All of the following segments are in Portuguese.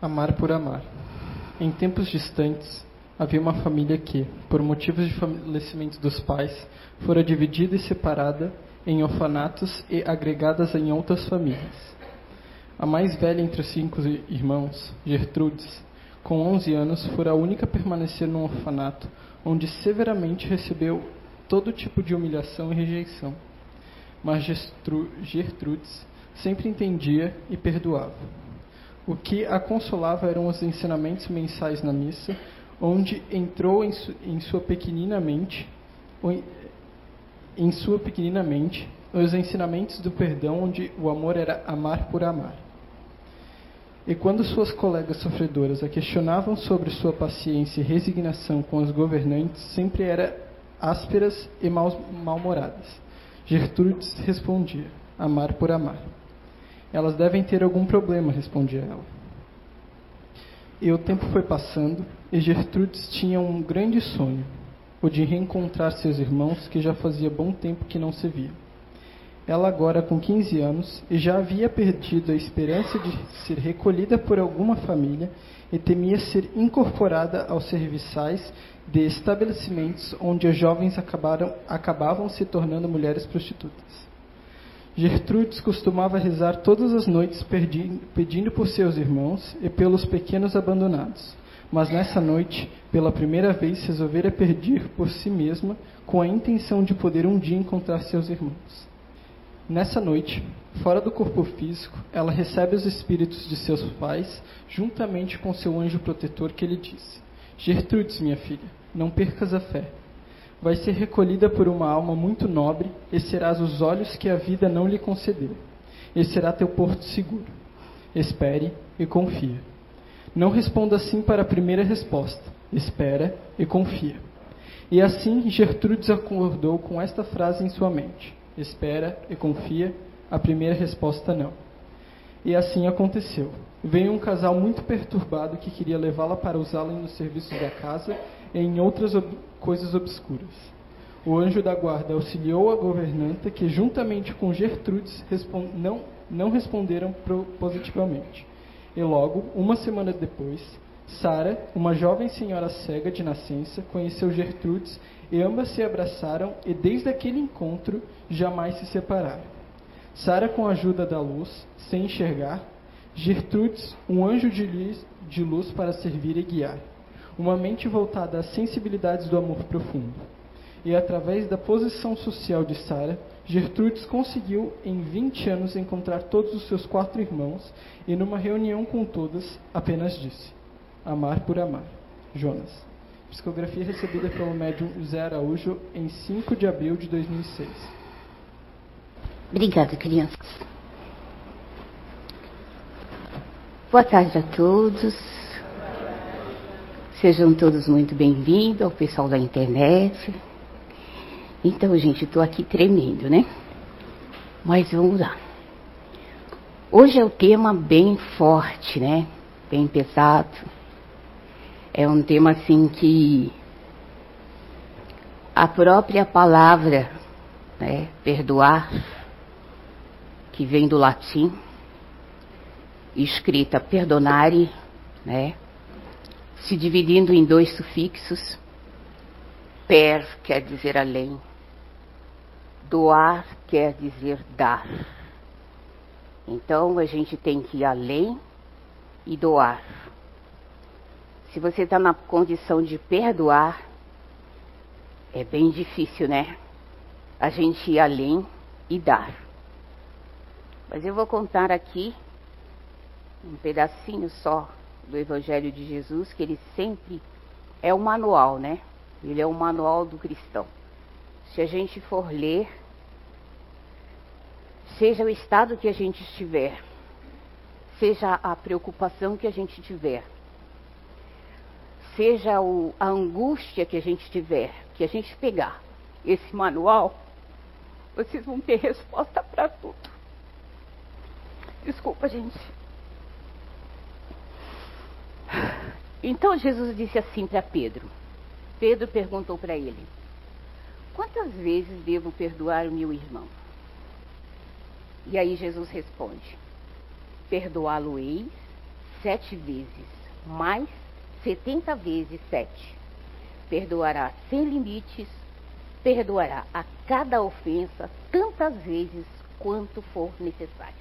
Amar por amar. Em tempos distantes, havia uma família que, por motivos de falecimento dos pais, fora dividida e separada em orfanatos e agregadas em outras famílias. A mais velha entre os cinco irmãos, Gertrudes, com 11 anos, fora a única a permanecer num orfanato, onde severamente recebeu todo tipo de humilhação e rejeição. Mas Gertrudes sempre entendia e perdoava. O que a consolava eram os ensinamentos mensais na missa, onde entrou em, su, em sua pequenina mente, em sua pequenina mente, os ensinamentos do perdão, onde o amor era amar por amar. E quando suas colegas sofredoras a questionavam sobre sua paciência e resignação com os governantes, sempre era ásperas e mal-humoradas. Gertrudes respondia: amar por amar. Elas devem ter algum problema, respondia ela. E o tempo foi passando, e Gertrudes tinha um grande sonho, o de reencontrar seus irmãos que já fazia bom tempo que não se via. Ela agora com 15 anos e já havia perdido a esperança de ser recolhida por alguma família e temia ser incorporada aos serviçais de estabelecimentos onde as jovens acabaram, acabavam se tornando mulheres prostitutas. Gertrudes costumava rezar todas as noites pedindo por seus irmãos e pelos pequenos abandonados. Mas nessa noite, pela primeira vez, resolvera pedir por si mesma com a intenção de poder um dia encontrar seus irmãos. Nessa noite, fora do corpo físico, ela recebe os espíritos de seus pais, juntamente com seu anjo protetor, que lhe disse: Gertrudes, minha filha, não percas a fé vai ser recolhida por uma alma muito nobre, e serás os olhos que a vida não lhe concedeu. E será teu porto seguro. Espere e confia. Não responda assim para a primeira resposta. Espera e confia. E assim Gertrudes acordou com esta frase em sua mente: Espera e confia. A primeira resposta não. E assim aconteceu. Veio um casal muito perturbado que queria levá-la para usá-la nos serviços da casa em outras ob coisas obscuras. O anjo da guarda auxiliou a governanta, que juntamente com Gertrudes respond não, não responderam positivamente. E logo, uma semana depois, Sara, uma jovem senhora cega de nascença, conheceu Gertrudes e ambas se abraçaram e desde aquele encontro jamais se separaram. Sara, com a ajuda da luz, sem enxergar, Gertrudes, um anjo de luz, de luz para servir e guiar uma mente voltada às sensibilidades do amor profundo. E através da posição social de Sara, Gertrudes conseguiu em 20 anos encontrar todos os seus quatro irmãos e numa reunião com todas apenas disse: Amar por amar. Jonas. Psicografia recebida pelo médium José Araújo em 5 de abril de 2006. Obrigada, crianças. Boa tarde a todos. Sejam todos muito bem-vindos ao pessoal da internet. Então, gente, estou aqui tremendo, né? Mas vamos lá. Hoje é um tema bem forte, né? Bem pesado. É um tema assim que a própria palavra, né, perdoar, que vem do latim, escrita perdonare, né? Se dividindo em dois sufixos. Per quer dizer além, doar quer dizer dar. Então a gente tem que ir além e doar. Se você está na condição de perdoar, é bem difícil, né? A gente ir além e dar. Mas eu vou contar aqui um pedacinho só do Evangelho de Jesus, que ele sempre é o manual, né? Ele é o manual do cristão. Se a gente for ler, seja o estado que a gente estiver, seja a preocupação que a gente tiver, seja o, a angústia que a gente tiver, que a gente pegar esse manual, vocês vão ter resposta para tudo. Desculpa, gente. Então Jesus disse assim para Pedro. Pedro perguntou para ele: Quantas vezes devo perdoar o meu irmão? E aí Jesus responde: Perdoá-lo-eis sete vezes, mais setenta vezes sete. Perdoará sem limites, perdoará a cada ofensa tantas vezes quanto for necessário.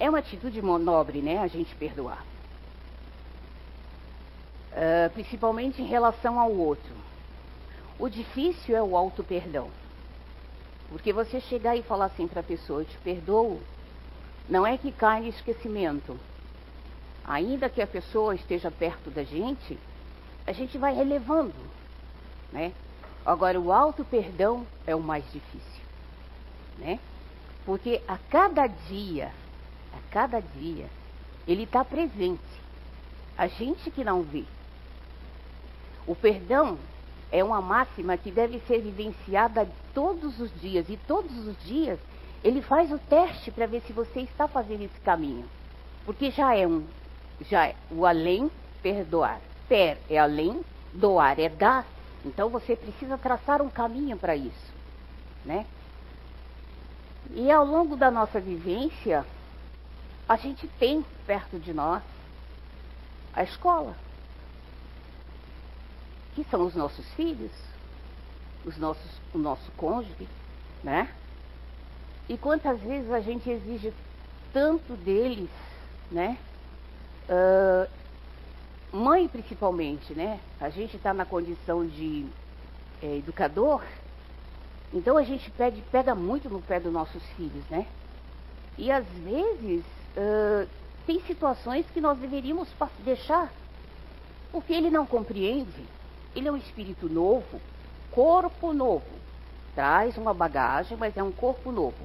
É uma atitude nobre, né, a gente perdoar. Uh, principalmente em relação ao outro. O difícil é o auto-perdão. Porque você chegar e falar assim para a pessoa, eu te perdoo, não é que cai em esquecimento. Ainda que a pessoa esteja perto da gente, a gente vai relevando, né? Agora, o auto-perdão é o mais difícil, né? Porque a cada dia, a cada dia, ele está presente. A gente que não vê. O perdão é uma máxima que deve ser vivenciada todos os dias. E todos os dias ele faz o teste para ver se você está fazendo esse caminho. Porque já é um, já é o além perdoar. Per é além, doar é dar. Então você precisa traçar um caminho para isso, né? E ao longo da nossa vivência, a gente tem perto de nós a escola, que são os nossos filhos, os nossos, o nosso cônjuge, né? E quantas vezes a gente exige tanto deles, né? Uh, mãe principalmente, né? A gente está na condição de é, educador, então a gente pede, pega muito no pé dos nossos filhos, né? E às vezes uh, tem situações que nós deveríamos deixar, porque ele não compreende. Ele é um espírito novo, corpo novo. Traz uma bagagem, mas é um corpo novo.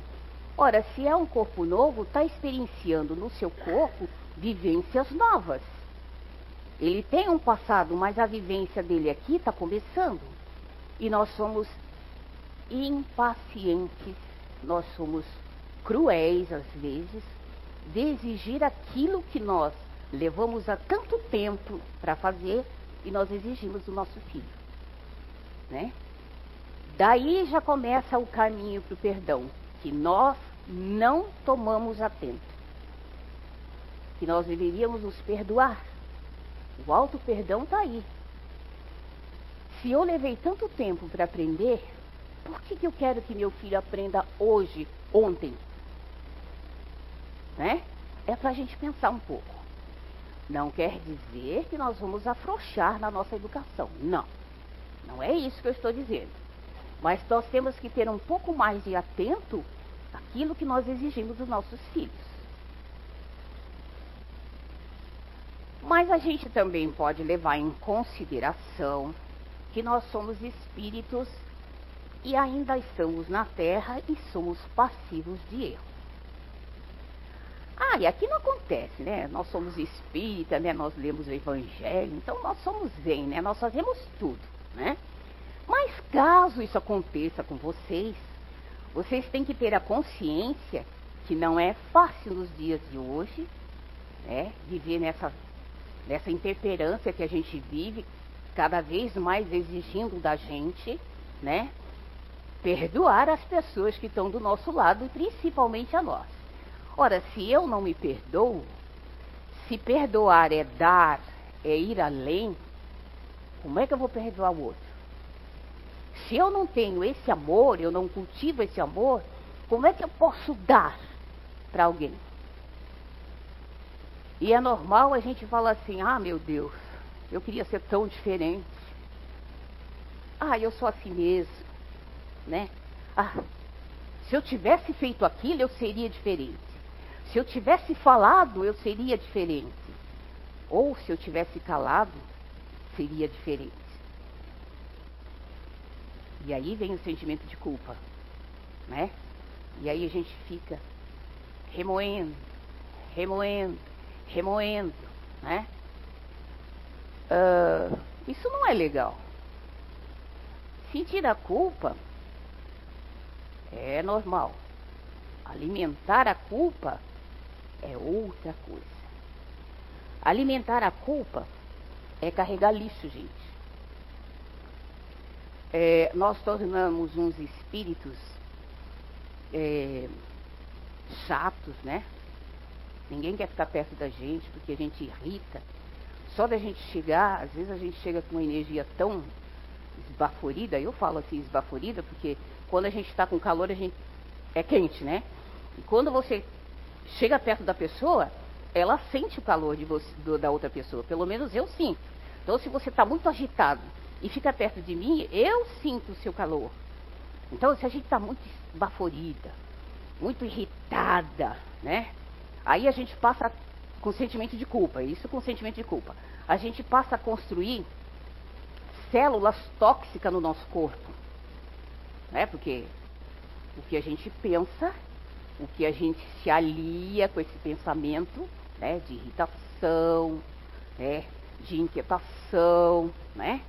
Ora, se é um corpo novo, está experienciando no seu corpo vivências novas. Ele tem um passado, mas a vivência dele aqui está começando. E nós somos impacientes, nós somos cruéis às vezes, de exigir aquilo que nós levamos há tanto tempo para fazer e nós exigimos do nosso filho. Né? Daí já começa o caminho para o perdão, que nós não tomamos atento. Que nós deveríamos nos perdoar. O alto perdão está aí. Se eu levei tanto tempo para aprender, por que, que eu quero que meu filho aprenda hoje, ontem? Né? É para a gente pensar um pouco. Não quer dizer que nós vamos afrouxar na nossa educação. Não. Não é isso que eu estou dizendo. Mas nós temos que ter um pouco mais de atento àquilo que nós exigimos dos nossos filhos. Mas a gente também pode levar em consideração que nós somos espíritos e ainda estamos na Terra e somos passivos de erro. Ah, e aqui não acontece, né? Nós somos espírita, né? Nós lemos o Evangelho, então nós somos zen, né? Nós fazemos tudo, né? Mas caso isso aconteça com vocês, vocês têm que ter a consciência que não é fácil nos dias de hoje, né? Viver nessa, nessa intemperância que a gente vive, cada vez mais exigindo da gente, né? Perdoar as pessoas que estão do nosso lado, principalmente a nós. Ora, se eu não me perdoo, se perdoar é dar, é ir além, como é que eu vou perdoar o outro? Se eu não tenho esse amor, eu não cultivo esse amor, como é que eu posso dar para alguém? E é normal a gente falar assim: ah, meu Deus, eu queria ser tão diferente. Ah, eu sou assim mesmo, né? Ah, se eu tivesse feito aquilo, eu seria diferente. Se eu tivesse falado, eu seria diferente. Ou se eu tivesse calado, seria diferente. E aí vem o sentimento de culpa, né? E aí a gente fica remoendo, remoendo, remoendo, né? Uh, isso não é legal. Sentir a culpa é normal. Alimentar a culpa é outra coisa. Alimentar a culpa é carregar lixo, gente. É, nós tornamos uns espíritos é, chatos, né? Ninguém quer ficar perto da gente porque a gente irrita. Só da gente chegar, às vezes a gente chega com uma energia tão esbaforida, eu falo assim esbaforida, porque quando a gente está com calor, a gente é quente, né? E quando você chega perto da pessoa, ela sente o calor de você, do, da outra pessoa. Pelo menos eu sinto. Então, se você está muito agitado e fica perto de mim, eu sinto o seu calor. Então, se a gente está muito esbaforida, muito irritada, né? Aí a gente passa com sentimento de culpa, isso com sentimento de culpa. A gente passa a construir células tóxicas no nosso corpo. Né? Porque o que a gente pensa, o que a gente se alia com esse pensamento, né? De irritação, né? De inquietação, né?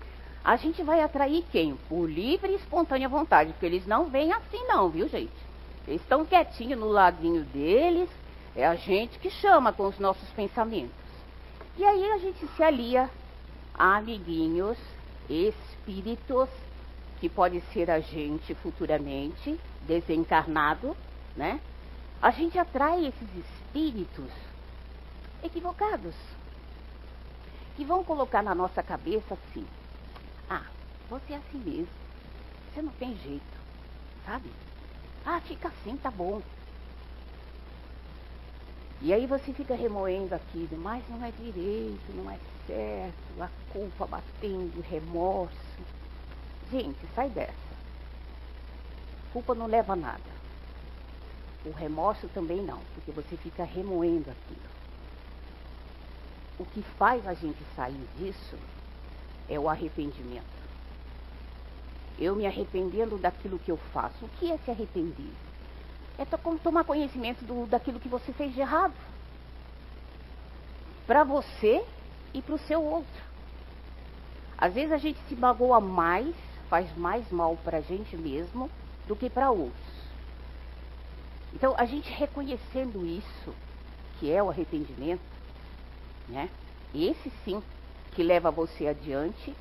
A gente vai atrair quem? Por livre e espontânea vontade, porque eles não vêm assim não, viu gente? Eles estão quietinhos no ladinho deles, é a gente que chama com os nossos pensamentos. E aí a gente se alia a amiguinhos, espíritos, que pode ser a gente futuramente, desencarnado, né? A gente atrai esses espíritos equivocados, que vão colocar na nossa cabeça assim: ah, você é assim mesmo, você não tem jeito, sabe? Ah, fica assim, tá bom. E aí você fica remoendo aquilo, mas não é direito, não é certo, a culpa batendo, remorso. Gente, sai dessa. Culpa não leva a nada. O remorso também não, porque você fica remoendo aquilo. O que faz a gente sair disso é o arrependimento. Eu me arrependendo daquilo que eu faço. O que é se arrepender? É como tomar conhecimento do, daquilo que você fez de errado. Para você e para o seu outro. Às vezes a gente se magoa mais, faz mais mal para a gente mesmo do que para outros. Então, a gente reconhecendo isso, que é o arrependimento, né? Esse sim que leva você adiante,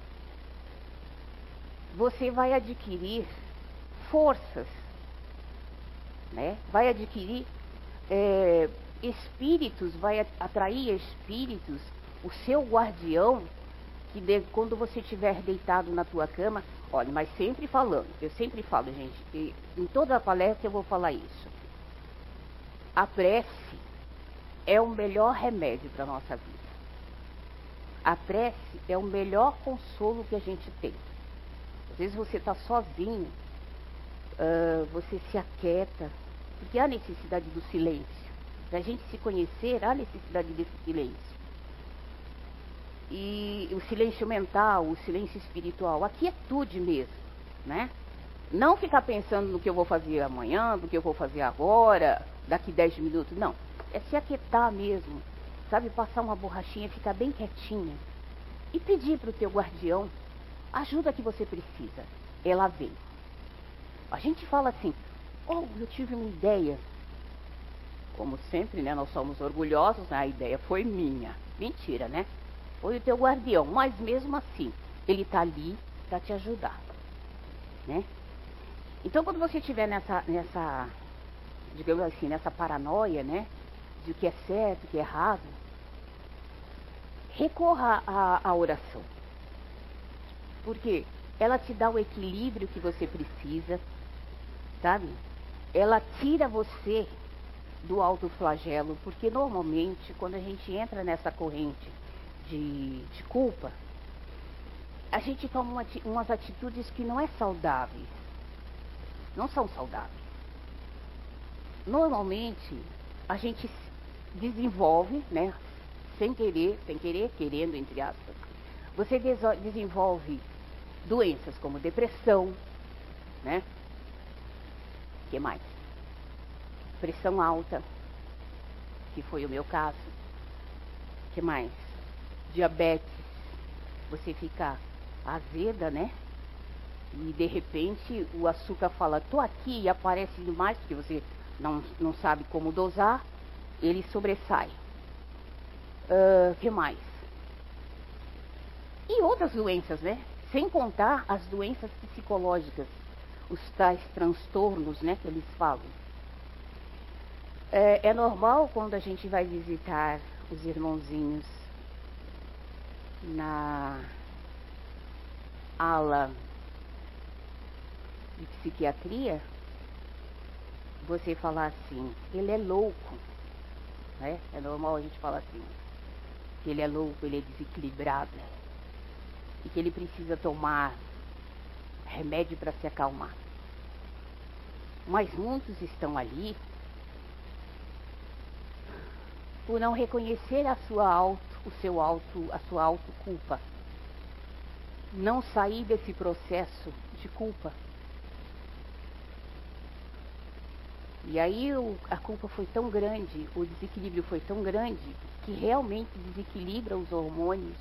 você vai adquirir forças, né? vai adquirir é, espíritos, vai atrair espíritos, o seu guardião, que de, quando você estiver deitado na tua cama, olha, mas sempre falando, eu sempre falo, gente, em toda a palestra eu vou falar isso. A prece é o melhor remédio para a nossa vida. A prece é o melhor consolo que a gente tem. Às vezes você está sozinho, uh, você se aquieta, porque há necessidade do silêncio. Para a gente se conhecer, há necessidade desse silêncio. E o silêncio mental, o silêncio espiritual, a quietude mesmo, né? Não ficar pensando no que eu vou fazer amanhã, no que eu vou fazer agora, daqui 10 minutos, não. É se aquietar mesmo, sabe? Passar uma borrachinha, ficar bem quietinha. E pedir para o teu guardião ajuda que você precisa. Ela vem. A gente fala assim, oh, eu tive uma ideia. Como sempre, né? Nós somos orgulhosos, né, a ideia foi minha. Mentira, né? Foi o teu guardião, mas mesmo assim, ele está ali para te ajudar. Né? Então quando você estiver nessa, nessa, digamos assim, nessa paranoia, né? De o que é certo, o que é errado, recorra à, à oração. Porque ela te dá o equilíbrio que você precisa, sabe? Ela tira você do alto flagelo, porque normalmente quando a gente entra nessa corrente de, de culpa, a gente toma uma, umas atitudes que não é saudáveis. Não são saudáveis. Normalmente a gente desenvolve, né? Sem querer, sem querer, querendo, entre aspas, você desenvolve doenças como depressão, né? Que mais? Pressão alta, que foi o meu caso. Que mais? Diabetes. Você fica azeda, né? E de repente o açúcar fala, tô aqui e aparece demais, porque você não, não sabe como dosar, ele sobressai. Uh, que mais? E outras doenças, né? Sem contar as doenças psicológicas, os tais transtornos, né, que eles falam. É, é normal quando a gente vai visitar os irmãozinhos na ala de psiquiatria, você falar assim, ele é louco. Né? É normal a gente falar assim, que ele é louco, ele é desequilibrado. E que ele precisa tomar remédio para se acalmar. Mas muitos estão ali por não reconhecer a sua auto, o seu auto, a sua autoculpa. Não sair desse processo de culpa. E aí o, a culpa foi tão grande, o desequilíbrio foi tão grande, que realmente desequilibra os hormônios,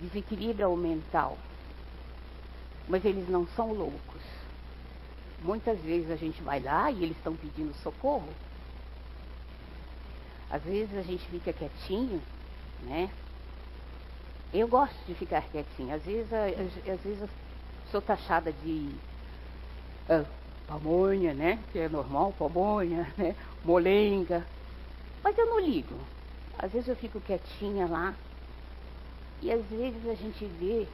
desequilibra o mental. Mas eles não são loucos. Muitas vezes a gente vai lá e eles estão pedindo socorro. Às vezes a gente fica quietinho, né? Eu gosto de ficar quietinho. Às vezes, às vezes eu sou taxada de uh, pamonha, né? Que é normal, pamonha, né? Molenga. Mas eu não ligo. Às vezes eu fico quietinha lá. E às vezes a gente vê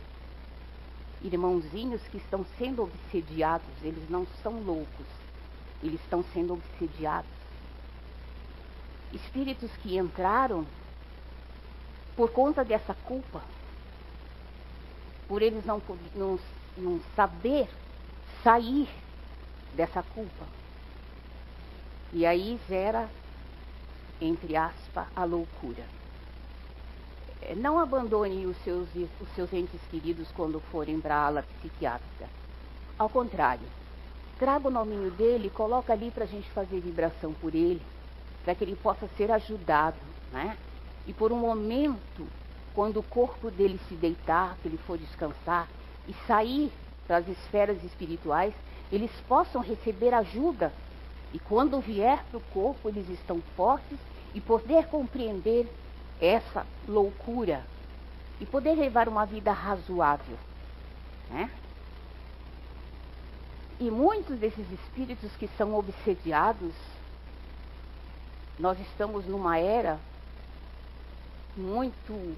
irmãozinhos que estão sendo obsediados, eles não são loucos, eles estão sendo obsediados. Espíritos que entraram por conta dessa culpa, por eles não, não, não saber sair dessa culpa. E aí gera, entre aspas, a loucura. É, não abandone os seus, os seus entes queridos quando forem para a ala psiquiátrica. Ao contrário, traga o nominho dele, coloca ali para a gente fazer vibração por ele, para que ele possa ser ajudado, né? E por um momento, quando o corpo dele se deitar, que ele for descansar e sair para as esferas espirituais, eles possam receber ajuda. E quando vier para o corpo, eles estão fortes e poder compreender essa loucura e poder levar uma vida razoável. Né? E muitos desses espíritos que são obsediados, nós estamos numa era muito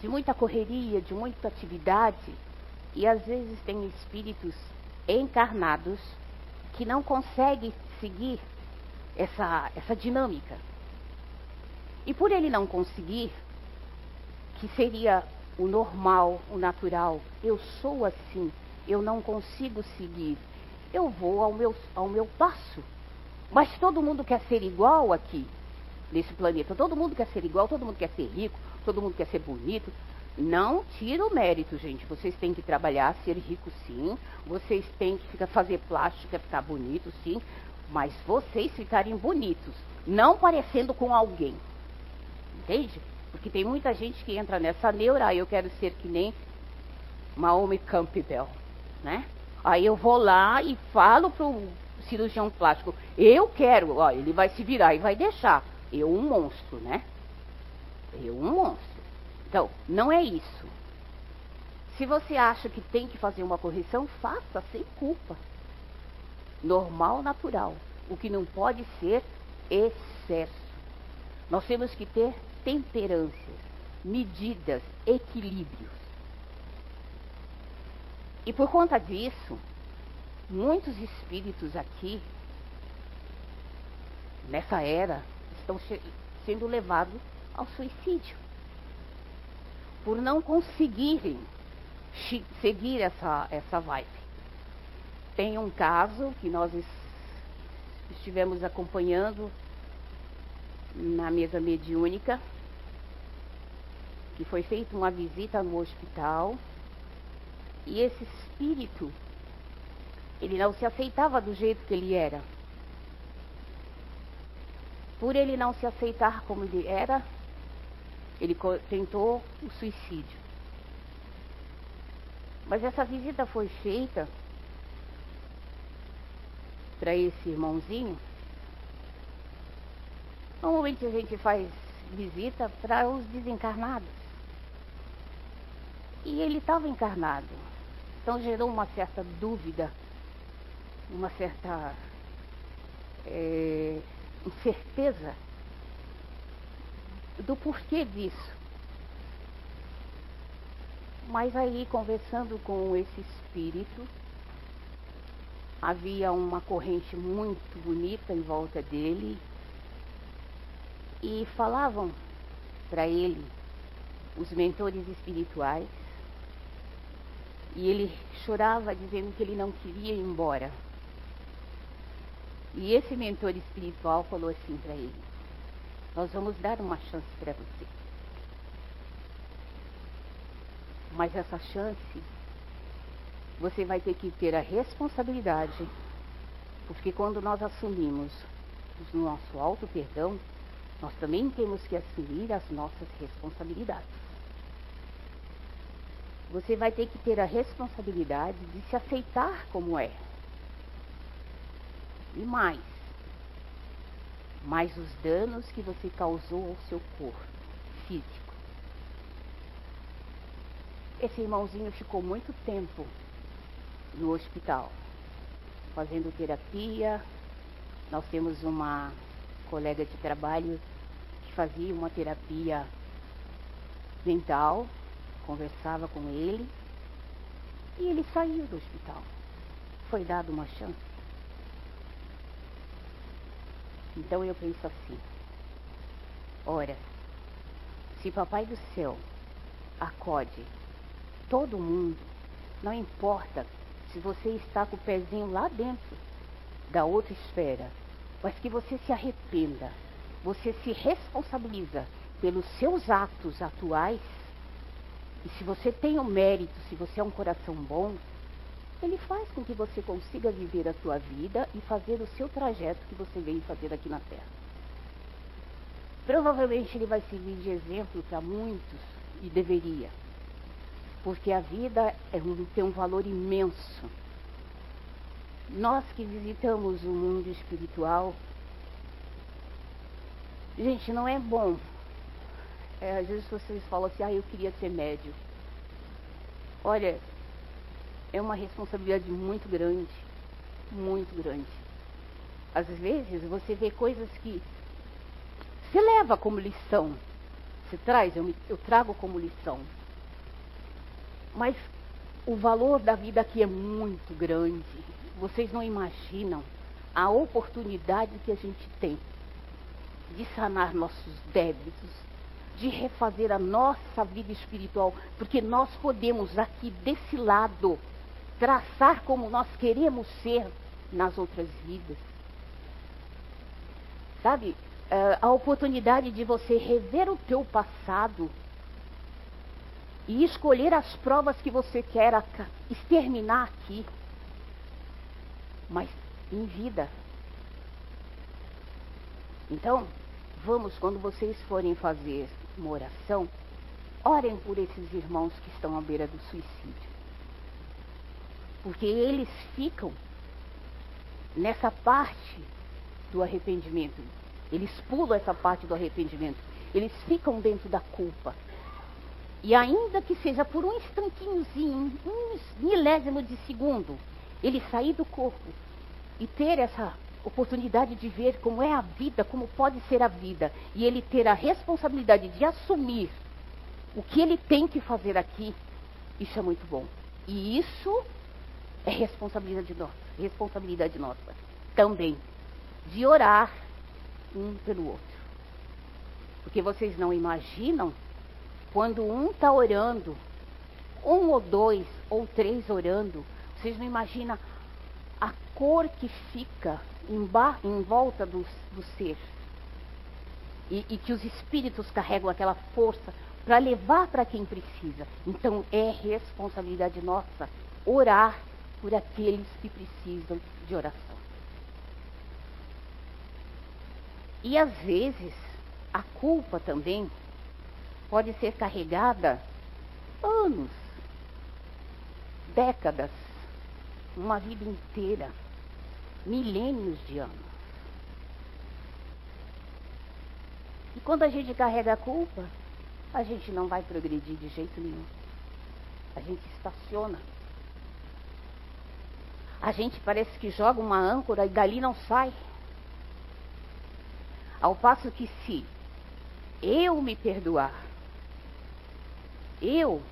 de muita correria, de muita atividade, e às vezes tem espíritos encarnados que não conseguem seguir essa, essa dinâmica. E por ele não conseguir, que seria o normal, o natural, eu sou assim, eu não consigo seguir, eu vou ao meu, ao meu passo. Mas todo mundo quer ser igual aqui, nesse planeta. Todo mundo quer ser igual, todo mundo quer ser rico, todo mundo quer ser bonito. Não tira o mérito, gente. Vocês têm que trabalhar, ser rico sim. Vocês têm que ficar, fazer plástico, ficar bonito sim. Mas vocês ficarem bonitos, não parecendo com alguém. Entende? Porque tem muita gente que entra nessa neura, aí eu quero ser que nem Maome Campbell, né? Aí eu vou lá e falo pro cirurgião plástico, eu quero, ó, ele vai se virar e vai deixar. Eu um monstro, né? Eu um monstro. Então, não é isso. Se você acha que tem que fazer uma correção, faça sem culpa. Normal, natural. O que não pode ser excesso. Nós temos que ter temperâncias, medidas, equilíbrios. E por conta disso, muitos espíritos aqui, nessa era, estão sendo levados ao suicídio. Por não conseguirem seguir essa, essa vibe. Tem um caso que nós estivemos acompanhando na mesa mediúnica, que foi feita uma visita no hospital, e esse espírito, ele não se aceitava do jeito que ele era. Por ele não se aceitar como ele era, ele tentou o suicídio. Mas essa visita foi feita para esse irmãozinho Normalmente a gente faz visita para os desencarnados. E ele estava encarnado. Então gerou uma certa dúvida, uma certa é, certeza do porquê disso. Mas aí, conversando com esse espírito, havia uma corrente muito bonita em volta dele e falavam para ele os mentores espirituais e ele chorava dizendo que ele não queria ir embora. E esse mentor espiritual falou assim para ele: Nós vamos dar uma chance para você. Mas essa chance, você vai ter que ter a responsabilidade, porque quando nós assumimos o nosso auto perdão, nós também temos que assumir as nossas responsabilidades. Você vai ter que ter a responsabilidade de se aceitar como é. E mais, mais os danos que você causou ao seu corpo físico. Esse irmãozinho ficou muito tempo no hospital, fazendo terapia. Nós temos uma colega de trabalho que fazia uma terapia mental conversava com ele e ele saiu do hospital. Foi dado uma chance. Então eu penso assim: ora, se Papai do Céu acode todo mundo, não importa se você está com o pezinho lá dentro da outra esfera, mas que você se arrependa, você se responsabiliza pelos seus atos atuais e se você tem o mérito, se você é um coração bom, ele faz com que você consiga viver a sua vida e fazer o seu trajeto que você veio fazer aqui na Terra. Provavelmente ele vai servir de exemplo para muitos, e deveria. Porque a vida é um, tem um valor imenso. Nós que visitamos o mundo espiritual, gente, não é bom é, às vezes vocês falam assim, ah, eu queria ser médio. Olha, é uma responsabilidade muito grande, muito grande. Às vezes você vê coisas que se leva como lição. Se traz, eu, me, eu trago como lição. Mas o valor da vida aqui é muito grande. Vocês não imaginam a oportunidade que a gente tem de sanar nossos débitos, de refazer a nossa vida espiritual, porque nós podemos aqui desse lado traçar como nós queremos ser nas outras vidas. Sabe, eh, a oportunidade de você rever o teu passado e escolher as provas que você quer exterminar aqui, mas em vida. Então, vamos, quando vocês forem fazer uma oração, orem por esses irmãos que estão à beira do suicídio. Porque eles ficam nessa parte do arrependimento. Eles pulam essa parte do arrependimento. Eles ficam dentro da culpa. E ainda que seja por um instantinhozinho, um milésimo de segundo, ele sair do corpo e ter essa oportunidade de ver como é a vida, como pode ser a vida, e ele ter a responsabilidade de assumir o que ele tem que fazer aqui, isso é muito bom. E isso é responsabilidade nossa, responsabilidade nossa também, de orar um pelo outro. Porque vocês não imaginam quando um está orando, um ou dois ou três orando, vocês não imaginam a cor que fica em, em volta do, do ser. E, e que os espíritos carregam aquela força para levar para quem precisa. Então é responsabilidade nossa orar por aqueles que precisam de oração. E às vezes a culpa também pode ser carregada anos, décadas, uma vida inteira milênios de anos. E quando a gente carrega a culpa, a gente não vai progredir de jeito nenhum. A gente estaciona. A gente parece que joga uma âncora e dali não sai. Ao passo que se eu me perdoar, eu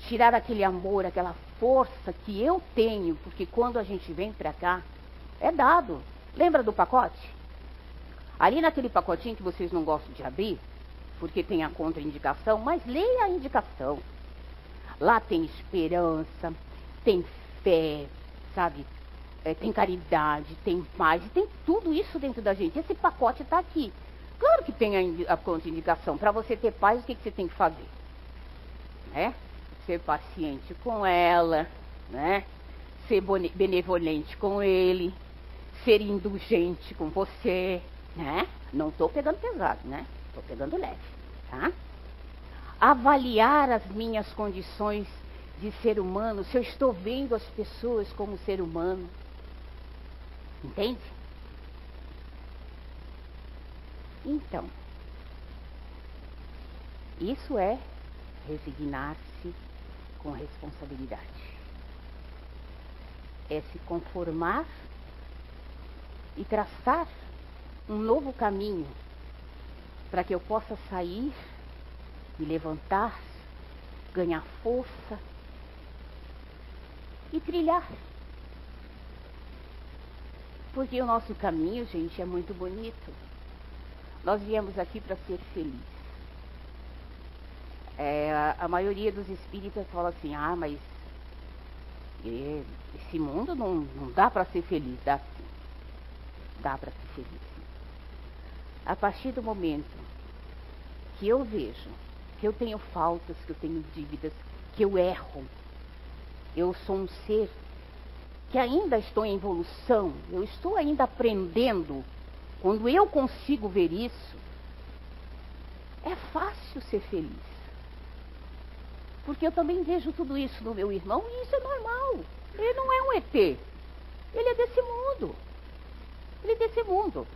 tirar aquele amor, aquela força que eu tenho, porque quando a gente vem para cá, é dado. Lembra do pacote? Ali naquele pacotinho que vocês não gostam de abrir, porque tem a contraindicação, mas leia a indicação. Lá tem esperança, tem fé, sabe? É, tem caridade, tem paz, tem tudo isso dentro da gente. Esse pacote está aqui. Claro que tem a, a contraindicação. Para você ter paz, o que, que você tem que fazer? Né? Ser paciente com ela, né? Ser benevolente com ele, ser indulgente com você, né? Não estou pegando pesado, né? Estou pegando leve, tá? Avaliar as minhas condições de ser humano, se eu estou vendo as pessoas como ser humano. Entende? Então, isso é resignar-se com responsabilidade. É se conformar e traçar um novo caminho para que eu possa sair, me levantar, ganhar força e trilhar. Porque o nosso caminho, gente, é muito bonito. Nós viemos aqui para ser felizes. É, a, maioria dos espíritas fala assim, ah, mas esse mundo não, não dá para ser feliz. Dá sim. Dá para ser feliz. A partir do momento que eu vejo que eu tenho faltas, que eu tenho dívidas, que eu erro, eu sou um ser que ainda estou em evolução, eu estou ainda aprendendo. Quando eu consigo ver isso, é fácil ser feliz. Porque eu também vejo tudo isso no meu irmão e isso é normal. Ele não é um ET. Ele é desse mundo. Ele é desse mundo.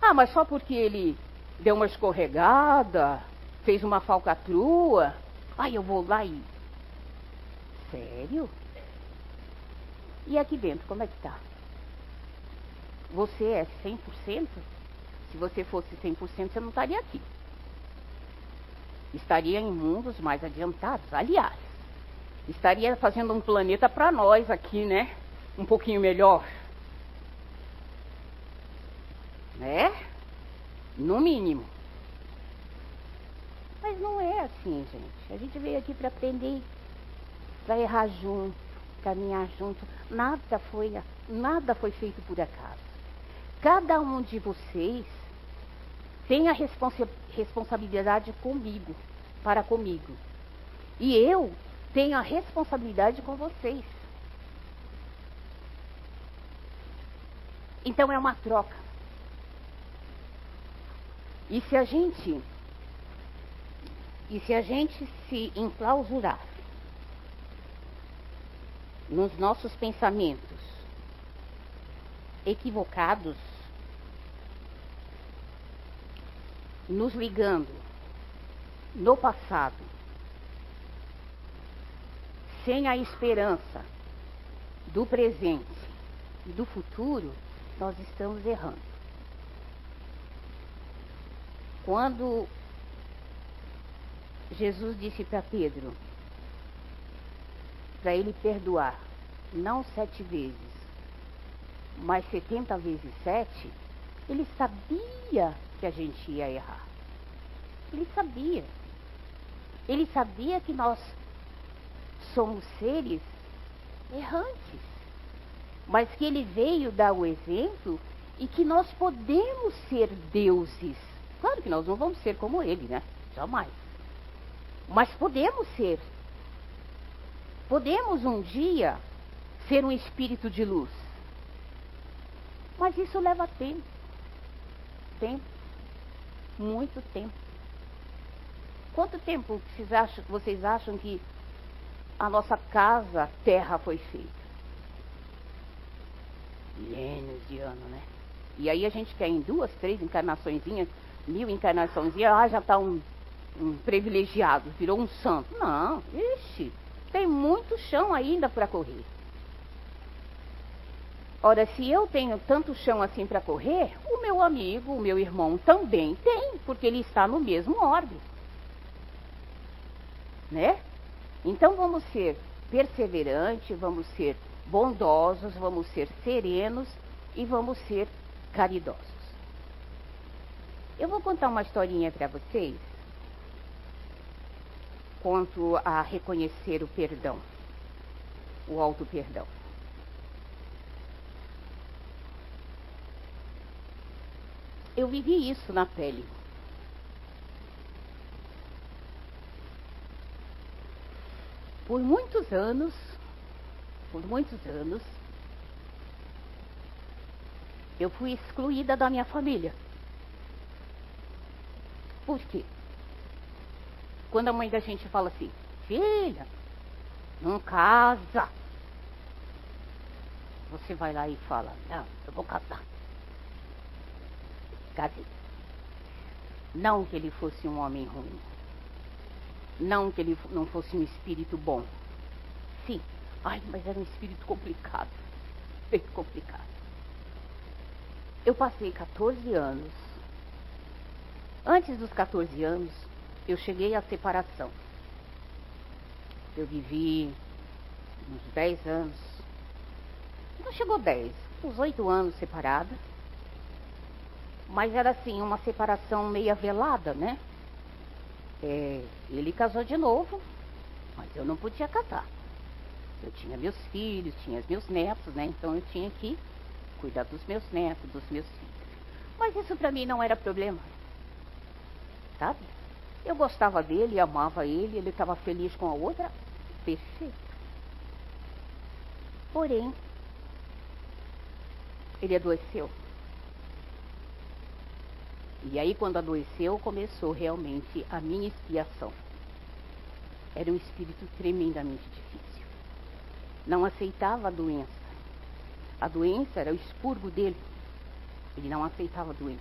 Ah, mas só porque ele deu uma escorregada, fez uma falcatrua. Ai, eu vou lá e. Sério? E aqui dentro, como é que tá? Você é 100%? Se você fosse 100%, você não estaria aqui. Estaria em mundos mais adiantados. Aliás, estaria fazendo um planeta para nós aqui, né? Um pouquinho melhor. Né? No mínimo. Mas não é assim, gente. A gente veio aqui para aprender, para errar junto, caminhar junto. Nada foi, nada foi feito por acaso. Cada um de vocês tem a responsa responsabilidade comigo, para comigo. E eu tenho a responsabilidade com vocês. Então é uma troca. E se a gente e se a gente se enclausurar nos nossos pensamentos equivocados, nos ligando no passado, sem a esperança do presente e do futuro, nós estamos errando. Quando Jesus disse para Pedro, para ele perdoar, não sete vezes, mas setenta vezes sete, ele sabia que a gente ia errar. Ele sabia. Ele sabia que nós somos seres errantes, mas que ele veio dar o exemplo e que nós podemos ser deuses Claro que nós não vamos ser como ele, né? Jamais. Mas podemos ser. Podemos um dia ser um espírito de luz. Mas isso leva tempo. Tempo. Muito tempo. Quanto tempo vocês acham, vocês acham que a nossa casa, terra, foi feita? Milênios de anos, né? E aí a gente quer em duas, três encarnaçõezinhas mil encarnações e ah, já está um, um privilegiado, virou um santo. Não, ixi, tem muito chão ainda para correr. Ora, se eu tenho tanto chão assim para correr, o meu amigo, o meu irmão também tem, porque ele está no mesmo orbe. Né? Então vamos ser perseverantes, vamos ser bondosos, vamos ser serenos e vamos ser caridosos. Eu vou contar uma historinha para vocês quanto a reconhecer o perdão, o auto perdão. Eu vivi isso na pele. Por muitos anos, por muitos anos, eu fui excluída da minha família. Por quê? Quando a mãe da gente fala assim, filha, não casa. Você vai lá e fala, não, eu vou casar. Casei. Não que ele fosse um homem ruim. Não que ele não fosse um espírito bom. Sim. Ai, mas era um espírito complicado. Bem complicado. Eu passei 14 anos. Antes dos 14 anos, eu cheguei à separação. Eu vivi uns 10 anos. Não chegou 10, uns 8 anos separada. Mas era assim, uma separação meia velada, né? É, ele casou de novo, mas eu não podia casar. Eu tinha meus filhos, tinha meus netos, né? Então eu tinha que cuidar dos meus netos, dos meus filhos. Mas isso para mim não era problema. Sabe? Eu gostava dele, amava ele, ele estava feliz com a outra, perfeito. Porém, ele adoeceu. E aí, quando adoeceu, começou realmente a minha expiação. Era um espírito tremendamente difícil. Não aceitava a doença. A doença era o expurgo dele. Ele não aceitava a doença.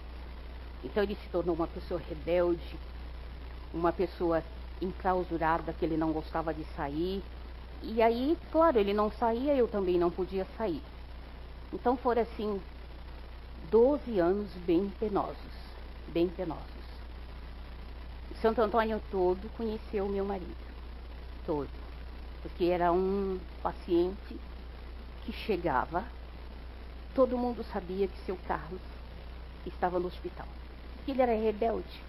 Então ele se tornou uma pessoa rebelde, uma pessoa enclausurada, que ele não gostava de sair. E aí, claro, ele não saía, eu também não podia sair. Então foram assim, 12 anos bem penosos bem penosos. Santo Antônio todo conheceu meu marido. Todo. Porque era um paciente que chegava, todo mundo sabia que seu Carlos estava no hospital. Porque ele era rebelde.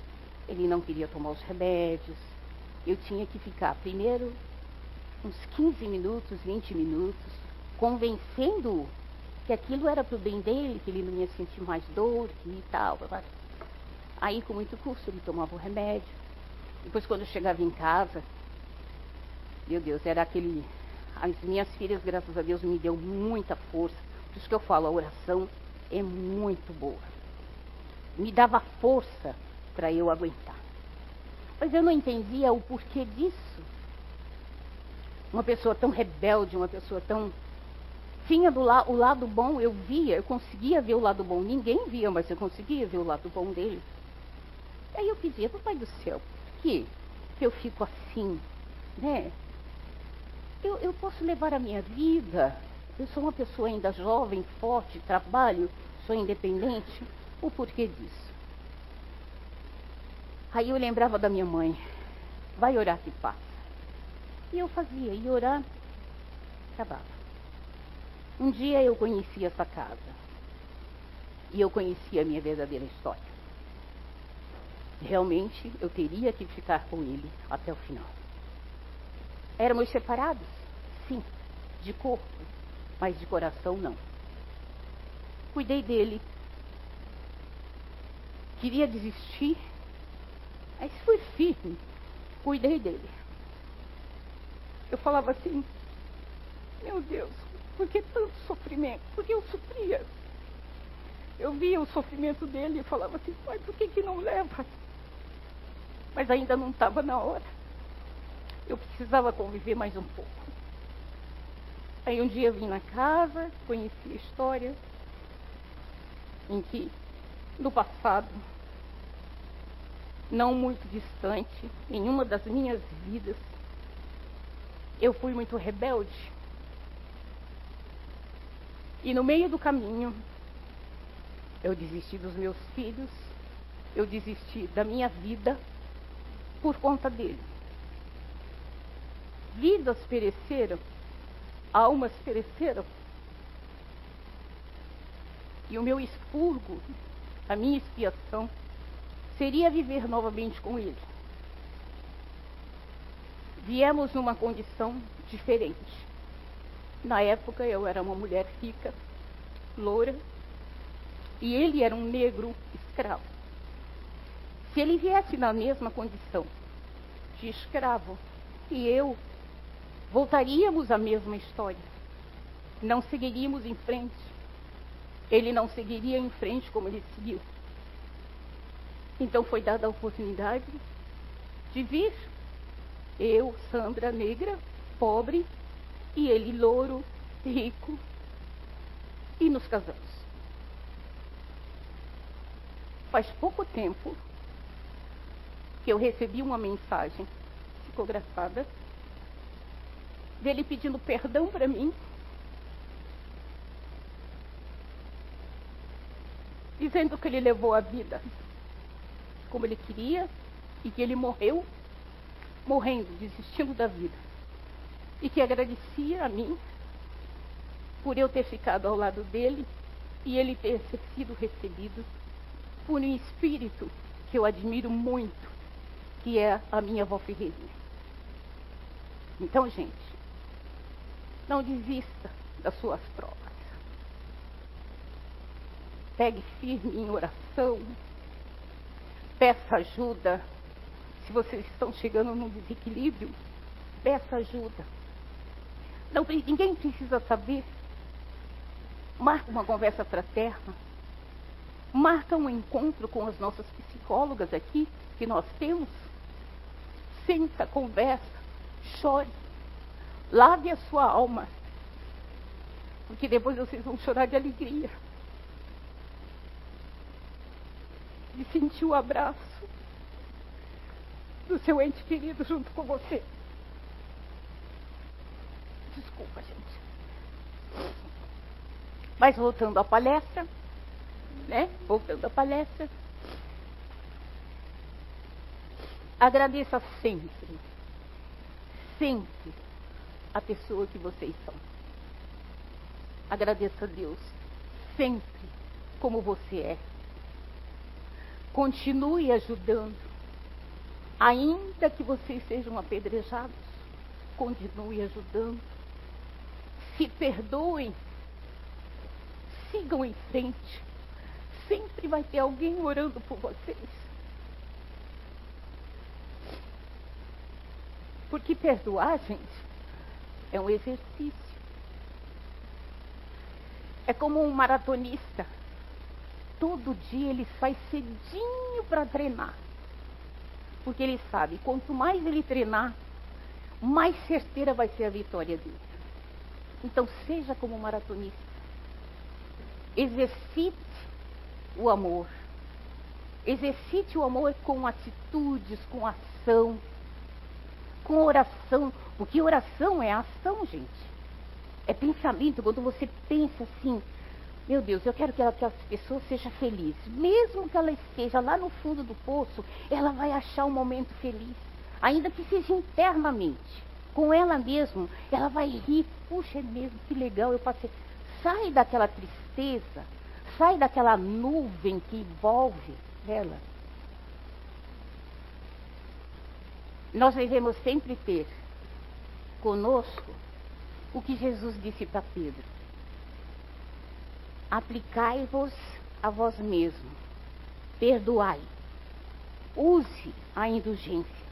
Ele não queria tomar os remédios. Eu tinha que ficar primeiro uns 15 minutos, 20 minutos, convencendo-o que aquilo era para o bem dele, que ele não ia sentir mais dor e tal. Aí, com muito custo, ele tomava o remédio. Depois, quando eu chegava em casa, meu Deus, era aquele. As minhas filhas, graças a Deus, me deu muita força. Por isso que eu falo, a oração é muito boa. Me dava força para eu aguentar. Mas eu não entendia o porquê disso. Uma pessoa tão rebelde, uma pessoa tão. Tinha do la... o lado bom, eu via, eu conseguia ver o lado bom. Ninguém via, mas eu conseguia ver o lado bom dele. Aí eu pedia, papai do céu, por que eu fico assim, né? Eu, eu posso levar a minha vida, eu sou uma pessoa ainda jovem, forte, trabalho, sou independente, o porquê disso? Aí eu lembrava da minha mãe, vai orar que passa. E eu fazia, e orar, acabava. Um dia eu conheci essa casa. E eu conheci a minha verdadeira história realmente eu teria que ficar com ele até o final. Éramos separados, sim, de corpo, mas de coração não. Cuidei dele. Queria desistir, mas fui firme. Cuidei dele. Eu falava assim, meu Deus, por que tanto sofrimento? Porque eu sofria. Eu via o sofrimento dele e falava assim, pai, por que, que não leva? mas ainda não estava na hora. Eu precisava conviver mais um pouco. Aí um dia vim na casa, conheci a história em que, no passado, não muito distante, em uma das minhas vidas, eu fui muito rebelde. E no meio do caminho, eu desisti dos meus filhos, eu desisti da minha vida por conta dele. Vidas pereceram, almas pereceram. E o meu expurgo, a minha expiação, seria viver novamente com ele. Viemos numa condição diferente. Na época eu era uma mulher rica, loura, e ele era um negro escravo. Se ele viesse na mesma condição de escravo e eu, voltaríamos à mesma história. Não seguiríamos em frente. Ele não seguiria em frente como ele seguiu. Então foi dada a oportunidade de vir. Eu, Sandra, negra, pobre, e ele, louro, rico, e nos casamos. Faz pouco tempo que eu recebi uma mensagem psicografada dele pedindo perdão para mim, dizendo que ele levou a vida como ele queria e que ele morreu morrendo, desistindo da vida. E que agradecia a mim por eu ter ficado ao lado dele e ele ter sido recebido por um espírito que eu admiro muito, que é a minha avó Ferreira. Então, gente, não desista das suas provas. Pegue firme em oração. Peça ajuda. Se vocês estão chegando num desequilíbrio, peça ajuda. Não, ninguém precisa saber. Marca uma conversa fraterna. Marca um encontro com as nossas psicólogas aqui, que nós temos. Senta, conversa, chore. Lave a sua alma. Porque depois vocês vão chorar de alegria. De sentir o abraço do seu ente querido junto com você. Desculpa, gente. Mas voltando à palestra, né? Voltando à palestra. Agradeça sempre, sempre a pessoa que vocês são. Agradeça a Deus sempre como você é. Continue ajudando. Ainda que vocês sejam apedrejados, continue ajudando. Se perdoem. Sigam em frente. Sempre vai ter alguém orando por vocês. Porque perdoar, gente, é um exercício. É como um maratonista. Todo dia ele sai cedinho para treinar. Porque ele sabe, quanto mais ele treinar, mais certeira vai ser a vitória dele. Então seja como maratonista. Exercite o amor. Exercite o amor com atitudes, com ação, com oração, porque oração é ação, gente. É pensamento, quando você pensa assim, meu Deus, eu quero que aquela pessoa seja feliz. Mesmo que ela esteja lá no fundo do poço, ela vai achar um momento feliz. Ainda que seja internamente. Com ela mesma, ela vai rir. Puxa, é mesmo, que legal, eu passei. Sai daquela tristeza, sai daquela nuvem que envolve ela. Nós devemos sempre ter conosco o que Jesus disse para Pedro: Aplicai-vos a vós mesmo, perdoai, use a indulgência,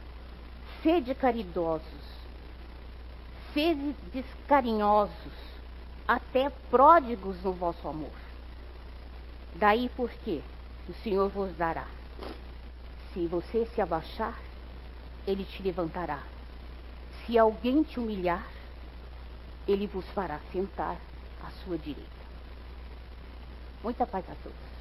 sede caridosos, sede descarinhosos, até pródigos no vosso amor. Daí porque o Senhor vos dará. Se você se abaixar, ele te levantará. Se alguém te humilhar, ele vos fará sentar à sua direita. Muita paz a todos.